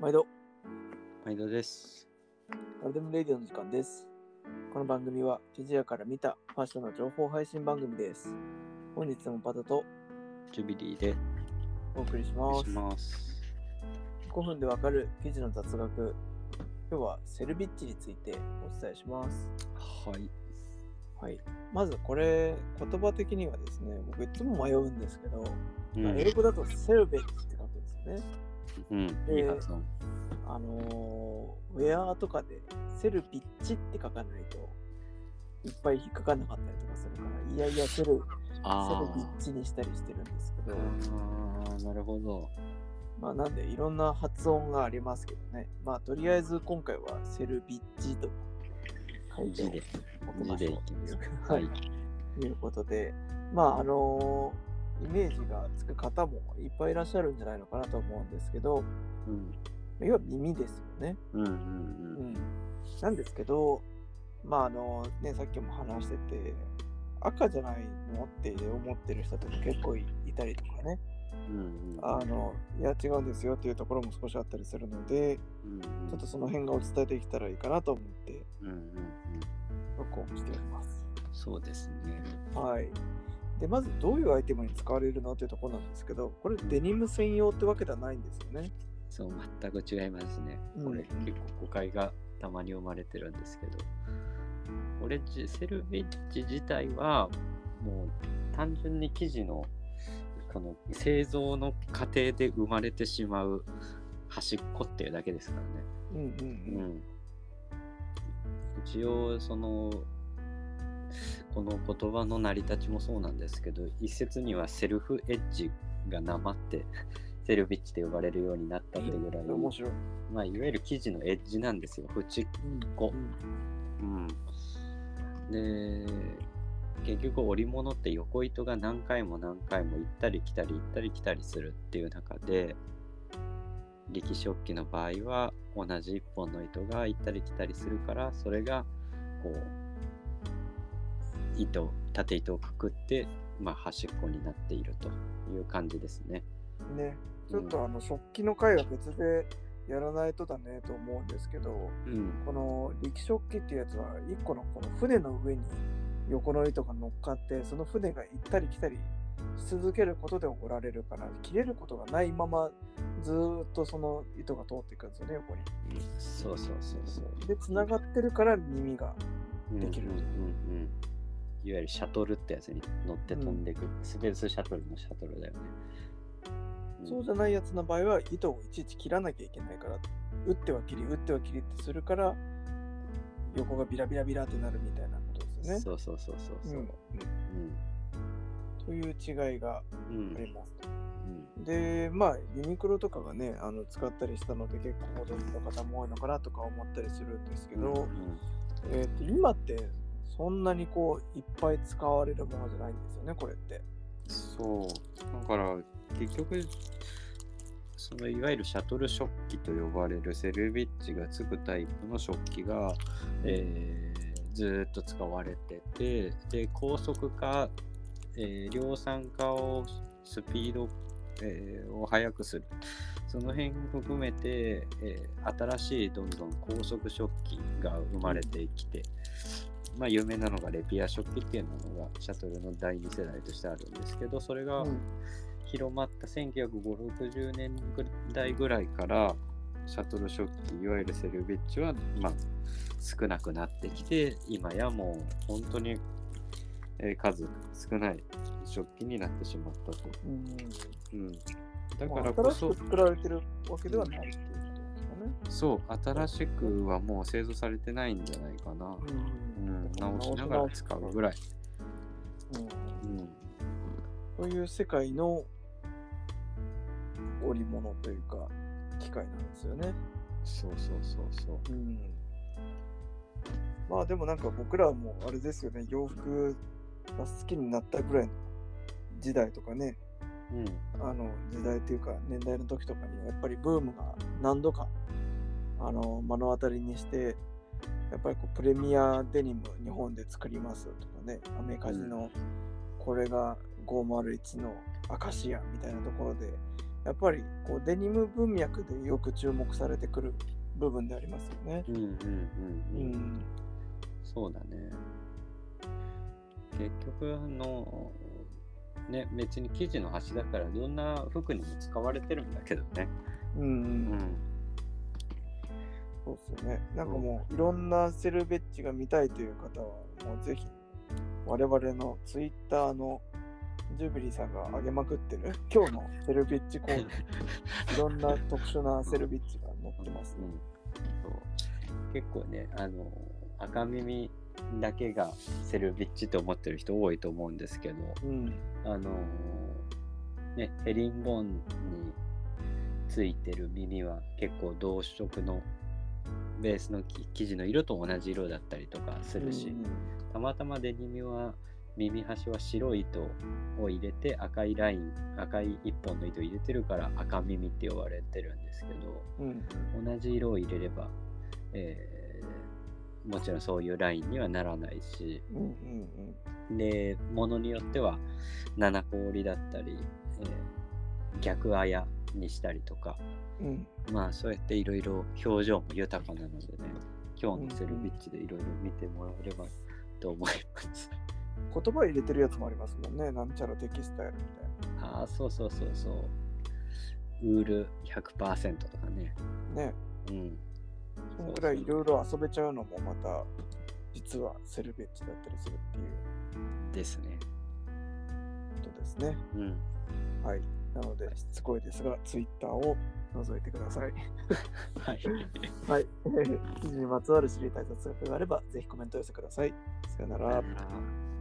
毎度、毎度です。カルデムレディオの時間です。この番組は、記事屋から見たファッションの情報配信番組です。本日もパタとジュビリーでお送りします。ます。5分でわかる記事の雑学。今日はセルビッチについてお伝えします。はい。はい。まずこれ、言葉的にはですね、僕いつも迷うんですけど、うん、まあ英語だと selvedge って書くんですよね。うん、いい発音。あのーウェアとかでセルビッチって書かないといっぱい引っかかんなかったりとかするから、いやいやセル、セルあビッチにしたりしてるんですけど、あー、なるほど。まあなんでいろんな発音がありますけどね。まあとりあえず今回はセルビッチと書いて。おきましょう字でいきますははいい。ということで、まああのーイメージがつく方もいっぱいいらっしゃるんじゃないのかなと思うんですけど、うん。要は耳ですよね。うん、うん、うん、なんですけど、まああのね、さっきも話してて、赤じゃないのって思ってる人とか結構いいたりとかね、うん。あの、いや違うんですよっていうところも少しあったりするので、うん、ちょっとその辺がお伝えできたらいいかなと思ってうん、うん、うん。録音しております。そうですね。はい。で、まずどういうアイテムに使われるのっていうところなんですけど、これデニム専用ってわけではないんですよね。そう、全く違いますね。うんこれ、結構誤解がたまに生まれてるんですけど、これ、じセルベッジ自体は、もう単純に生地のこの製造の過程で生まれてしまう端っこっていうだけですからね。うんうんううん。ん。一応、その、この言葉の成り立ちもそうなんですけど、一説にはセルフエッジがなまって、セルビッチって呼ばれるようになったってぐらい、面白い。まあ、いわゆる生地のエッジなんですよ、縁っこ。うん。で、結局織物って横糸が何回も何回も行ったり来たり行ったり来たりするっていう中で、力食器の場合は同じ一本の糸が行ったり来たりするから、それがこう、糸、縦糸をくくって、まあ、端っこになっているという感じですね。ね、ちょっとあの食器の回は別でやらないとだねと思うんですけど、うん。この力食器っていうやつは一個のこの船の上に横の糸が乗っかってその船が行ったり来たりし続けることで折られるから切れることがないままずーっとその糸が通っていくんですよね横に。そうそうそうそう。でつながってるから耳ができるうんうんうんうんいわゆるシャトルってやつに乗って飛んでいく、スペースシャトルのシャトルだよね。ん。そうじゃないやつの場合は糸をいちいち切らなきゃいけないから打っては切り打っては切りってするから横がビラビラビラってなるみたいなことですよね。そうそうそうそうそう。うん。という違いがうんうんありますと。うん。で、まあ、ユニクロとかがね、あの使ったりしたので、結構ご存知の方も多いのかなとか思ったりするんですけど、えーと今ってそんなにこういっぱい使われるものじゃないんですよね、これって。そう。だから結局、そのいわゆるシャトル食器と呼ばれるセルビッチがつくタイプの食器が、えーずっと使われてて、で、高速化、えー量産化をスピード、えーを速くする。その辺含めて、えー新しいどんどん高速食器が生まれてきて、まあ有名なのがレピア食器っていうのがシャトルの第二世代としてあるんですけど、それがうん広まった1950、60年代ぐらいから、シャトル食器、いわゆるセルビッチは、まあ、少なくなってきて、今やもう本当に、えー数少ない食器になってしまったと。うんうん、だまあからこそ新しく、作られてるわけではないっていうことですかね。そう、新しくはもう製造されてないんじゃないかな。うん、直しながら使うぐらい。うんうん、そういう世界の織物というか機械なんですよね。そうそうそうそう。うん、まあでもなんか僕らはもうあれですよね洋服が好きになったぐらいの時代とかねうん、あの時代というか年代の時とかにはやっぱりブームが何度かあの目の当たりにしてやっぱりこうプレミアデニム日本で作りますとかねアメカジのこれが501のアカシアみたいなところでやっぱりこうデニム文脈でよく注目されてくる部分でありますよね。うんうんうんううん。ん。そうだね。結局、あの、ね、別に生地の端だからどんな服にも使われてるんだけどね。うん、う。うんん。そうですよね。なんかもういろんなセルベッジが見たいという方は、もうぜひ我々のツイッターのジュビリーさんが上げまくってる 今日のセルベッジコーナー、いろんな特殊なセルベッジが載ってますね。うんそう結構ね、あの、赤耳だけがセルビッチと思ってる人多いと思うんですけど、うん。あのね、ヘリンボーンについてる耳は結構同色のベースのき生地の色と同じ色だったりとかするし、たまたまデニムは耳端は白い糸を入れて赤いライン赤い一本の糸を入れてるから赤耳って呼ばれてるんですけどうん。うん。同じ色を入れれば、えーもちろんそういうラインにはならないしうん。うん。で物によっては七個折りだったり、えー逆あやにしたりとかうん。まあそうやっていろいろ表情も豊かなのでね今日のセルビッチでいろいろ見てもらえればと思います。言葉入れてるやつもありますもんね。なんちゃらテキスタイルみたいああそうそうそうそうウール100%とかねな。ね。うんそのくらいいろいろ遊べちゃうのもまた、実はセルベッジだったりするっていうですねことですね。うんはい。なので、しつこいですが、ツイッターを覗いてください。はいはい。えー記事にまつわる知りたい雑学があれば、ぜひコメント寄せください。さよなら。さよなら